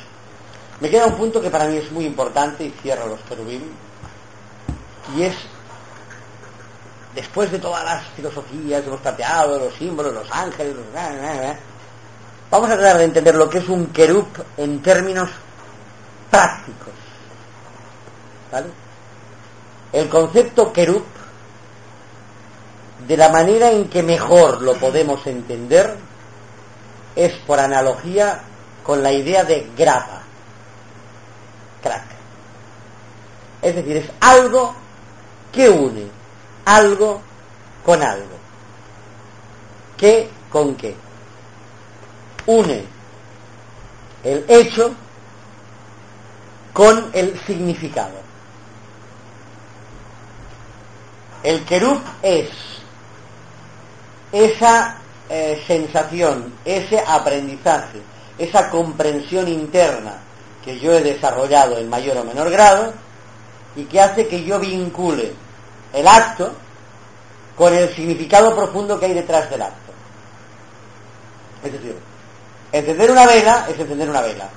me queda un punto que para mí es muy importante y cierro los querubín. Y es, después de todas las filosofías que hemos planteado, los símbolos, los ángeles, vamos a tratar de entender lo que es un querub en términos prácticos. El concepto querub, de la manera en que mejor lo podemos entender, es por analogía con la idea de grapa, crack. Es decir, es algo que une algo con algo. ¿Qué con qué? Une el hecho con el significado. El querub es esa eh, sensación, ese aprendizaje, esa comprensión interna que yo he desarrollado en mayor o menor grado y que hace que yo vincule el acto con el significado profundo que hay detrás del acto. Es decir, encender una vela es encender una vela.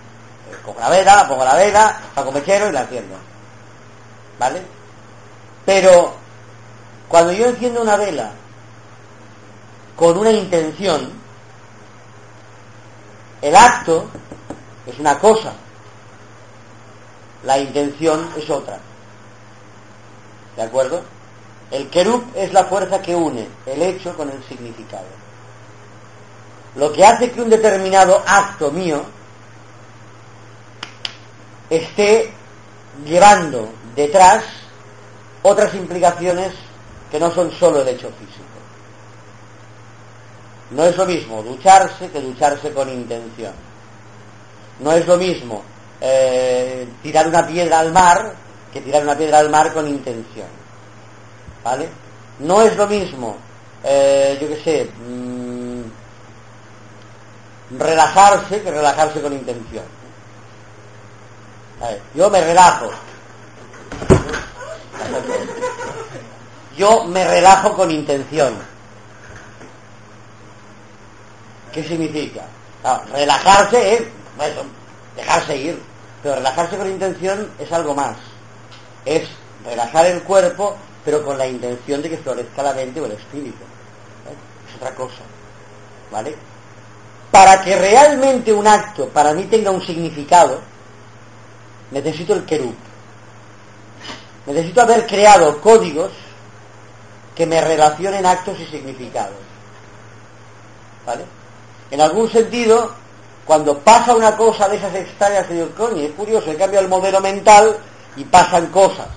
Cojo la vela, pongo la vela, saco mechero y la enciendo. ¿Vale? Pero cuando yo enciendo una vela con una intención, el acto es una cosa, la intención es otra. ¿De acuerdo? El querub es la fuerza que une el hecho con el significado. Lo que hace que un determinado acto mío esté llevando detrás otras implicaciones que no son solo el hecho físico. No es lo mismo ducharse que ducharse con intención. No es lo mismo eh, tirar una piedra al mar que tirar una piedra al mar con intención. ¿Vale? No es lo mismo, eh, yo qué sé, mm, relajarse que relajarse con intención. yo me relajo. Yo me relajo con intención. ¿Qué significa? relajarse es dejarse ir, pero relajarse con intención es algo más. Es relajar el cuerpo, pero con la intención de que florezca la mente o el espíritu. ¿eh? Es otra cosa. ¿Vale? Para que realmente un acto para mí tenga un significado, necesito el querub. Necesito haber creado códigos que me relacionen actos y significados. ¿Vale? En algún sentido, cuando pasa una cosa de esas extrañas, digo, coño, es curioso, he cambiado el modelo mental y pasan cosas.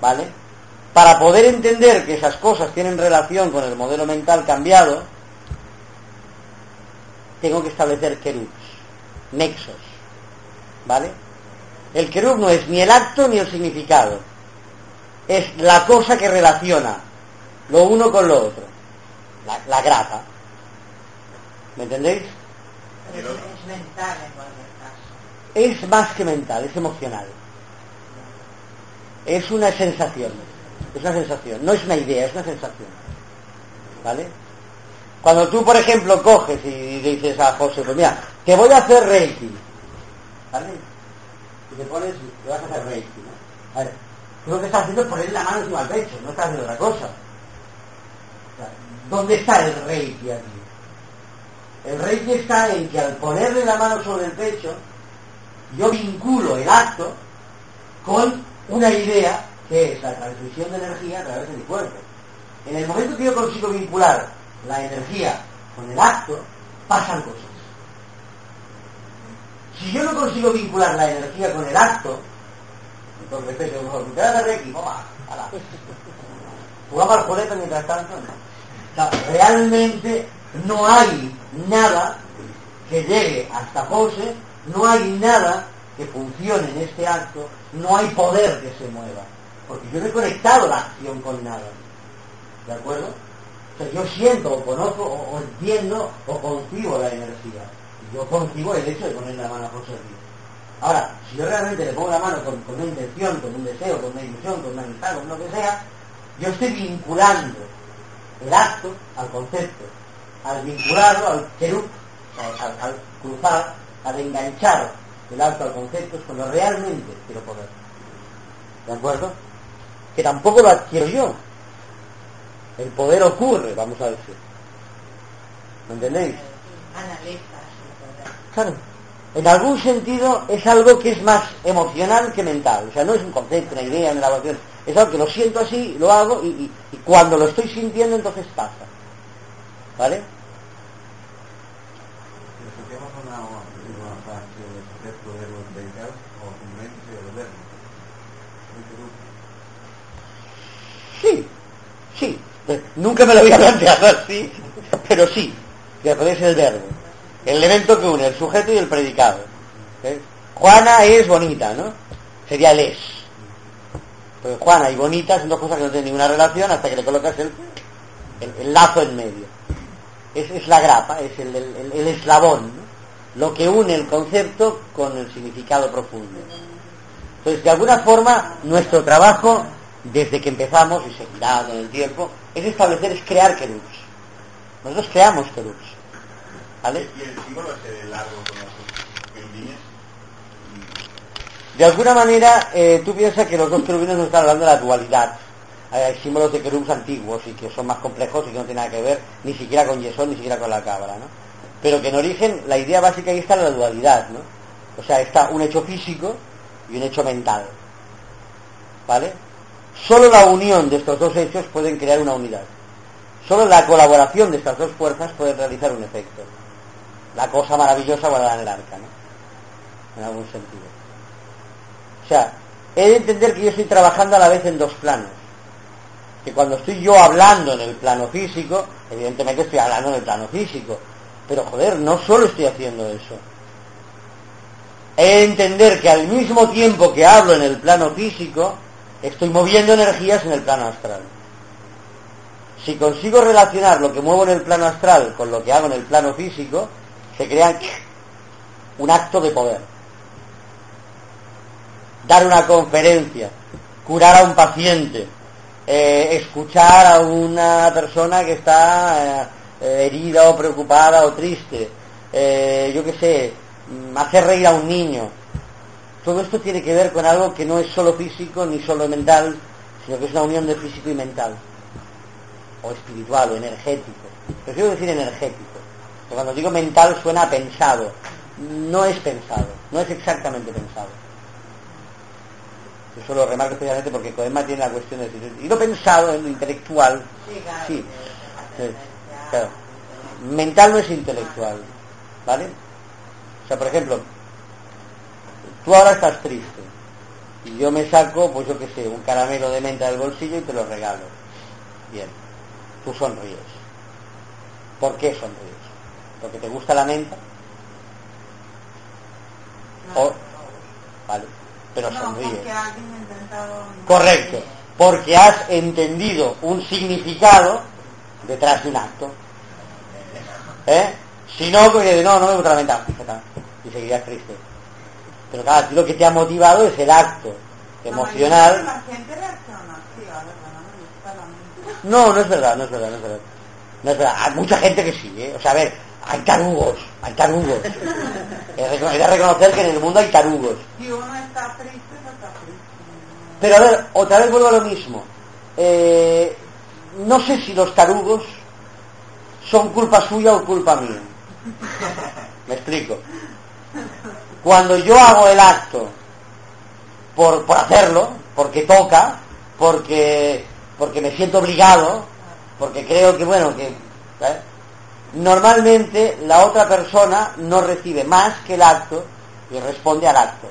¿Vale? Para poder entender que esas cosas tienen relación con el modelo mental cambiado, tengo que establecer querubs, nexos. ¿Vale? El querub no es ni el acto ni el significado. Es la cosa que relaciona lo uno con lo otro. La, la grapa. ¿Me entendéis? es mental en cualquier caso. Es más que mental, es emocional. Es una sensación. Es una sensación. No es una idea, es una sensación. ¿Vale? Cuando tú, por ejemplo, coges y dices a José, pues mira, te voy a hacer reiki. ¿Vale? Y te pones, te vas a hacer reiki. ¿no? A ver, tú lo que estás haciendo es poner la mano encima del pecho, no estás haciendo otra cosa. ¿Dónde está el reiki aquí? El reiki está en que al ponerle la mano sobre el pecho, yo vinculo el acto con una idea que es la transmisión de energía a través de mi cuerpo. En el momento que yo consigo vincular la energía con el acto, pasan cosas. Si yo no consigo vincular la energía con el acto, entonces pecho, mejor, te vas a Reiki, ¡Vamos! Jugaba al juguete mientras tanto, no. O sea, realmente no hay nada que llegue hasta José, no hay nada que funcione en este acto, no hay poder que se mueva, porque yo no he conectado la acción con nada. ¿De acuerdo? O sea, yo siento o conozco o, entiendo o concibo la energía. Yo concibo el hecho de poner la mano a José Ahora, si yo realmente le pongo la mano con, una intención, con un deseo, con una ilusión, con una amistad, con lo que sea, yo estoy vinculando el acto al concepto al vincularlo, al querub, al, cruzar, al enganchar el alto al concepto es cuando realmente quiero poder. ¿De acuerdo? Que tampoco lo adquiero yo. El poder ocurre, vamos a decir. ¿Me entendéis? Claro. En algún sentido es algo que es más emocional que mental. O sea, no es un concepto, una idea, una elaboración. Es algo que lo siento así, lo hago y, y cuando lo estoy sintiendo entonces pasa. ¿Vale? Sí. Nunca me lo había planteado así, pero sí, que es el verbo. El elemento que une el sujeto y el predicado. ¿Eh? Juana es bonita, ¿no? Sería el es. Porque Juana y bonita son dos cosas que no tienen ninguna relación hasta que le colocas el, el, lazo en medio. Es, es, la grapa, es el, el eslabón. lo que une el concepto con el significado profundo. Entonces, de alguna forma, nuestro trabajo, desde que empezamos, y seguirá con el tiempo, es establecer, es crear querubs. Nosotros creamos querubs. ¿Vale? ¿Y el símbolo ese largo con los querubines? De alguna manera, eh, tú piensas que los dos querubines nos están hablando de la dualidad. Hay, símbolos de querubs antiguos y que son más complejos y que no tienen nada que ver ni siquiera con Yesón, ni siquiera con la cabra, ¿no? Pero que en origen la idea básica ahí está en la dualidad, ¿no? O sea, está un hecho físico y un hecho mental. ¿Vale? Solo la unión de estos dos hechos pueden crear una unidad. Solo la colaboración de estas dos fuerzas puede realizar un efecto. La cosa maravillosa guardada en el arca, ¿no? En algún sentido. O sea, he de entender que yo estoy trabajando a la vez en dos planos. Que cuando estoy yo hablando en el plano físico, evidentemente estoy hablando en el plano físico. Pero joder, no solo estoy haciendo eso. He de entender que al mismo tiempo que hablo en el plano físico, estoy moviendo energías en el plano astral. Si consigo relacionar lo que muevo en el plano astral con lo que hago en el plano físico, se crea un acto de poder. Dar una conferencia, curar a un paciente, eh, escuchar a una persona que está eh, herida o preocupada o triste, eh, yo qué sé, mm, hacer reír a un niño. Todo esto tiene que ver con algo que no es solo físico ni solo mental, sino que es una unión de físico y mental, o espiritual o energético. Prefiero decir energético, porque cuando digo mental suena a pensado, no es pensado, no es exactamente pensado. Eso lo remarco especialmente porque Coema tiene la cuestión de decir, y lo pensado en lo intelectual, Sí, claro. sí, claro. Mental no es intelectual, ¿vale? O sea, por ejemplo, tú ahora estás triste y yo me saco, pues yo qué sé, un caramelo de menta del bolsillo y te lo regalo. Bien, tú sonríes. ¿Por qué sonríes? ¿Porque te gusta la menta? O, vale, pero no, sonríes. porque intentado... Correcto, porque has entendido un significado detrás de un acto. ¿Eh? Si no, porque no, no me gusta la menta, y seguirías triste. Pero claro, lo que te ha motivado es el acto emocional. La gente reacciona no. No, no es verdad, no es verdad, no es verdad. No es verdad. Hay mucha gente que sí, ¿eh? O sea, a ver, hay tarugos, hay tarugos. He de reconocer que en el mundo hay tarugos. Si uno está triste, pues está triste. Pero a ver, otra vez vuelvo a lo mismo. Eh, no sé si los tarugos son culpa suya o culpa mía. Me explico. Cuando yo hago el acto por, por hacerlo, porque toca, porque, porque me siento obligado, porque creo que, bueno, que... ¿eh? Normalmente la otra persona no recibe más que el acto y responde al acto.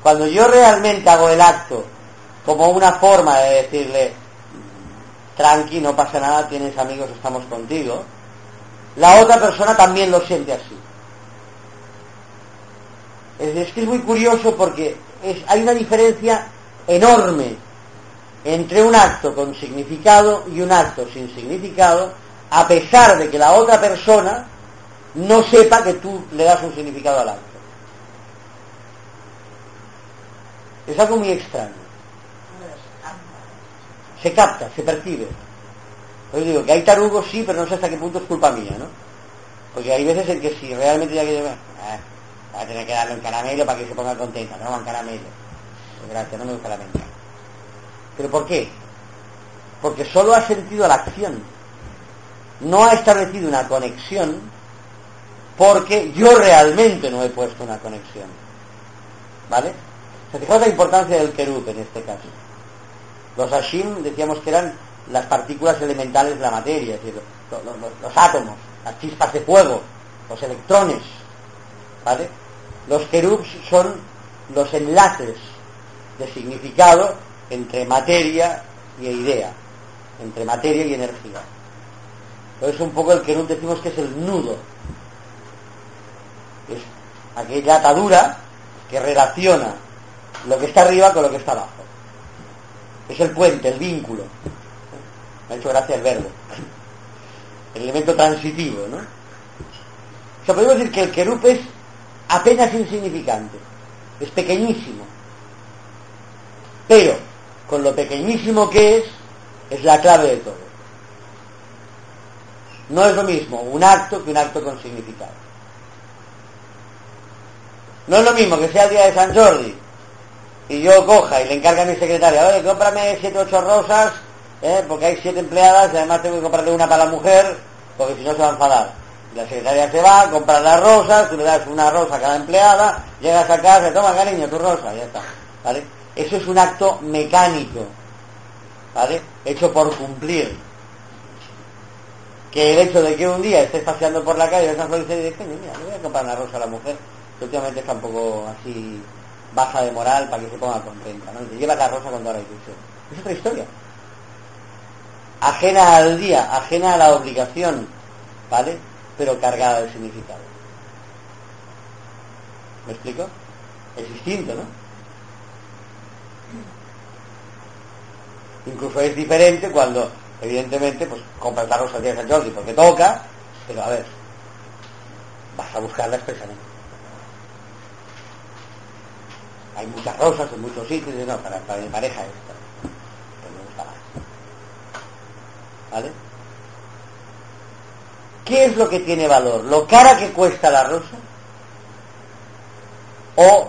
Cuando yo realmente hago el acto como una forma de decirle, tranqui, no pasa nada, tienes amigos, estamos contigo, la otra persona también lo siente así. Es, que es muy curioso porque es- hay una diferencia enorme entre un acto con significado y un acto sin significado, a pesar de que la otra persona no sepa que tú le das un significado al acto. Es algo muy extraño. Se capta, se percibe. Pues digo que hay tarugos sí, pero no sé hasta qué punto es culpa mía, ¿no? Porque hay veces en que si realmente ya que yo, voy a tener que darle un caramelo para que se ponga contenta, no un caramelo. Pues gracias, no me gusta la menta. ¿Pero por qué? Porque solo ha sentido la acción. No ha establecido una conexión porque yo realmente no he puesto una conexión. ¿Vale? O sea, fijaos la importancia del querub en este caso. Los Hashim decíamos que eran las partículas elementales de la materia, es decir, lo- lo- lo- los átomos, las chispas de fuego, los electrones. ¿Vale? Los querubs son los enlaces de significado entre materia y idea, entre materia y energía. Entonces un poco el querub decimos que es el nudo, es aquella atadura que relaciona lo que está arriba con lo que está abajo. Es el puente, el vínculo. Me ha hecho gracia el verbo. El elemento transitivo, ¿no? O sea, podemos decir que el querub es apenas insignificante, es pequeñísimo. Pero, con lo pequeñísimo que es, es la clave de todo. No es lo mismo un acto que un acto con significado. No es lo mismo que sea el día de San Jordi y yo coja y le encarga a mi secretaria, oye, cómprame siete ocho rosas, ¿eh? porque hay siete empleadas y además tengo que comprarle una para la mujer, porque si no se va a enfadar. La secretaria se va, compra las rosas, tú le das una rosa a cada empleada, llegas a casa, toma cariño, tu rosa, ya está. ¿Vale? Eso es un acto mecánico, ¿vale? Hecho por cumplir. Que el hecho de que un día estés paseando por la calle, esa flor y dices, mira, le voy a comprar una rosa a la mujer, que últimamente está un poco así baja de moral para que se ponga contenta, ¿no? Te lleva la rosa con toda la ilusión. Es otra historia. Ajena al día, ajena a la obligación, ¿vale? Pero cargada de significado. ¿Me explico? Es distinto, ¿no? Incluso es diferente cuando, evidentemente, pues compras la rosa el día de San Jordi porque toca, pero a ver, vas a buscarla expresamente. Hay muchas rosas en muchos sitios, no, para, para mi pareja esta, que me gusta más. ¿Vale? ¿Qué es lo que tiene valor? ¿Lo cara que cuesta la rosa? ¿O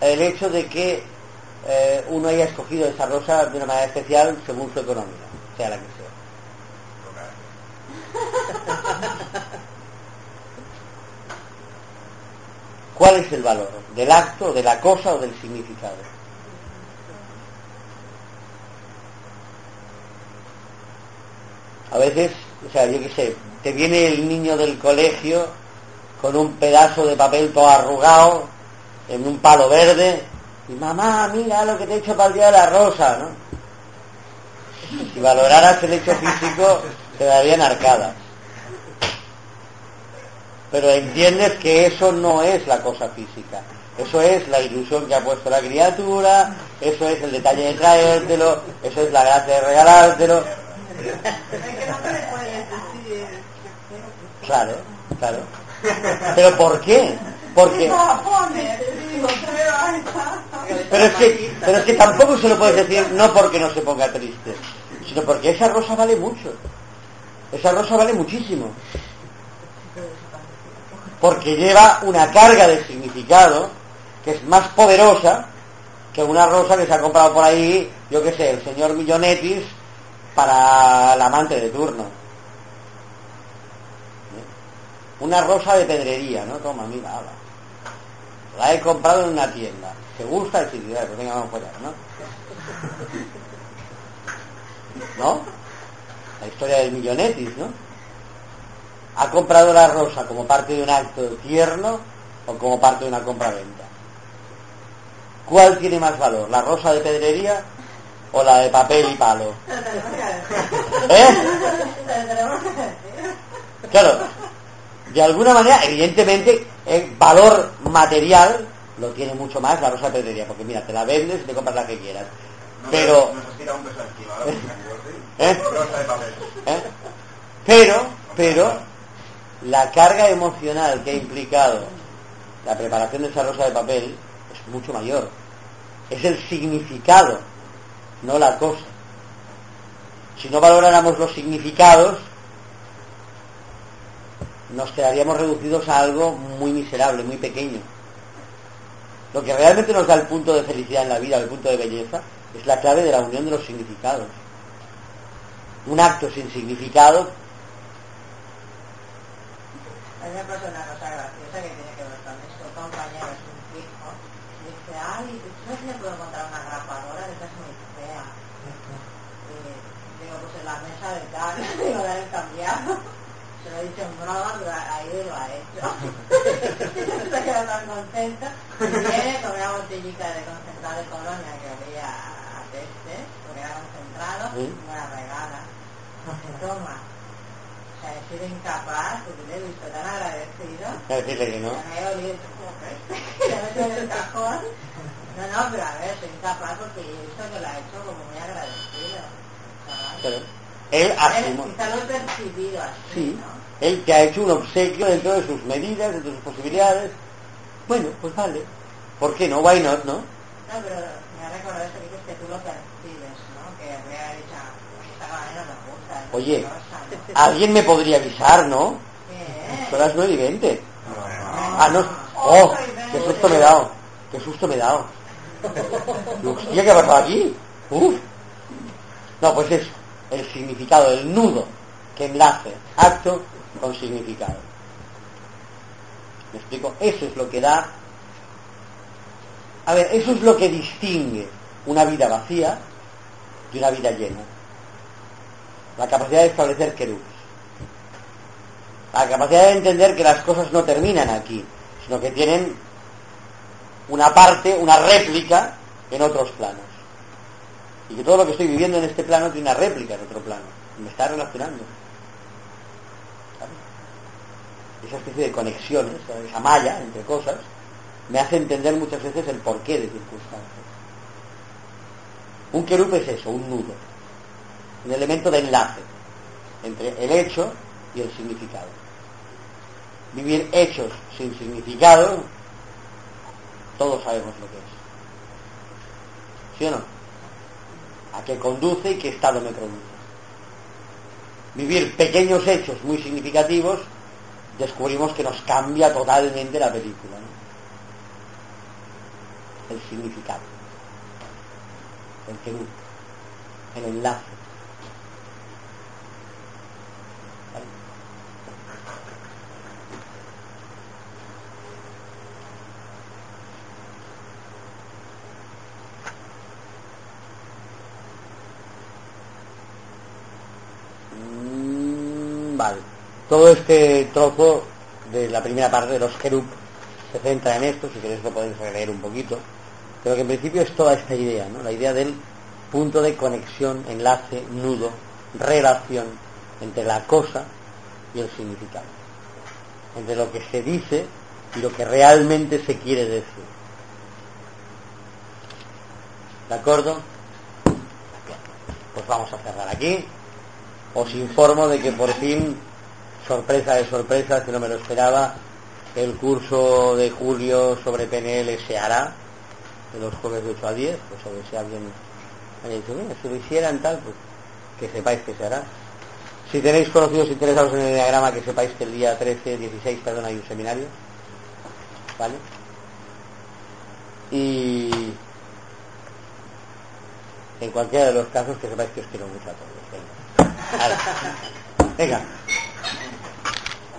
el hecho de que eh, uno haya escogido esa rosa de una manera especial según su economía, sea la que sea. ¿Cuál es el valor? ¿Del acto, de la cosa o del significado? A veces, o sea, yo qué sé, te viene el niño del colegio con un pedazo de papel todo arrugado, en un palo verde, y mamá, mira lo que te he hecho para el día de la rosa, ¿no? Si valoraras el hecho físico, te darían arcadas. Pero entiendes que eso no es la cosa física. Eso es la ilusión que ha puesto la criatura, eso es el detalle de traértelo, eso es la gracia de regalártelo. Claro, claro. ¿Pero por qué? Porque... Pero es, que, pero es que tampoco se lo puedes decir no porque no se ponga triste, sino porque esa rosa vale mucho. Esa rosa vale muchísimo. Porque lleva una carga de significado que es más poderosa que una rosa que se ha comprado por ahí, yo qué sé, el señor Millonetis para el amante de turno. Una rosa de pedrería, ¿no? Toma, mira, ala. La he comprado en una tienda. ¿Te gusta? el pues venga, vamos allá, ¿no? ¿No? La historia del millonetis, ¿no? ¿Ha comprado la rosa como parte de un acto tierno o como parte de una compra-venta? ¿Cuál tiene más valor? ¿La rosa de pedrería o la de papel y palo? ¿Eh? Claro, de alguna manera, evidentemente, el valor material lo tiene mucho más la rosa de pedrería, porque mira, te la vendes y te compras la que quieras. pero... ¿Eh? ¿Eh? Pero, pero, la carga emocional que ha implicado la preparación de esa rosa de papel es mucho mayor. Es el significado, no la cosa. Si no valoráramos los significados, nos quedaríamos reducidos a algo muy miserable, muy pequeño. Lo que realmente nos da el punto de felicidad en la vida, el punto de belleza, es la clave de la unión de los significados. Un acto sin significado tiene que ver con esto. Un compañero es un fijo. Dice, ay, ¿tú sabes si puedo encontrar una grapadora? Esa es muy fea. Y digo, pues en la mesa de tal. Digo, dale cambiado se lo ahí lo ha hecho. se queda tan contenta. Viene con una botellita de concentrado de colonia que había a peste, porque era concentrado, y me la regala. Toma. O sea, he sido incapaz, porque le he visto tan agradecido. Decirle que no. Me he olido como peste. Le he metido en el cajón. No, no, pero a ver, soy incapaz porque he visto que lo ha hecho como muy agradecido. Pero él asumo. Quizá lo he percibido así, Sí. ¿no? Él te ha hecho un obsequio dentro de sus medidas, dentro de sus posibilidades. Bueno, pues vale. ¿Por qué no? Why not, no? No, pero me ha recordado eso que dices que tú lo percibes, ¿no? Que habría dicho, pues esta manera me gusta. es Oye, alguien me podría avisar, ¿no? Son las 9 y 20. Ah, no. ¡Oh! ¡Qué susto me he dado! ¡Qué susto me he dado! Hostia, ¿qué ha pasado aquí? Uf. No, pues eso. El significado, el nudo que enlace acto con significado. ¿Me explico? Eso es lo que da... A ver, eso es lo que distingue una vida vacía de una vida llena. La capacidad de establecer querubes. La capacidad de entender que las cosas no terminan aquí, sino que tienen una parte, una réplica en otros planos. Y que todo lo que estoy viviendo en este plano tiene una réplica en otro plano. Me está relacionando. ¿Sabes? Esa especie de conexiones, esa malla entre cosas, me hace entender muchas veces el porqué de circunstancias. Un querub es eso, un nudo, un elemento de enlace entre el hecho y el significado. Vivir hechos sin significado, todos sabemos lo que es. ¿Sí o no? ¿A qué conduce y qué estado me produce? Vivir pequeños hechos muy significativos, descubrimos que nos cambia totalmente la película. ¿no? El significado. El querub. El enlace. Mm, Vale. Todo este trozo de la primera parte de los Kerub se centra en esto, si queréis lo podéis releer un poquito, pero que en principio es toda esta idea, ¿no? La idea del punto de conexión, enlace, nudo, relación entre la cosa y el significado. Entre lo que se dice y lo que realmente se quiere decir. ¿De acuerdo? Pues vamos a cerrar aquí. Os informo de que por fin, sorpresa de sorpresas, que no me lo esperaba, el curso de julio sobre PNL se hará, de los jueves de 8 a 10, pues sobre si alguien haya dicho, mira, si lo hicieran tal, pues que sepáis que se hará. Si tenéis conocidos interesados en el diagrama, que sepáis que el día 13, 16, perdón, hay un seminario, ¿vale? Y en cualquiera de los casos que sepáis que os quiero mucho a todos. Venga. Venga.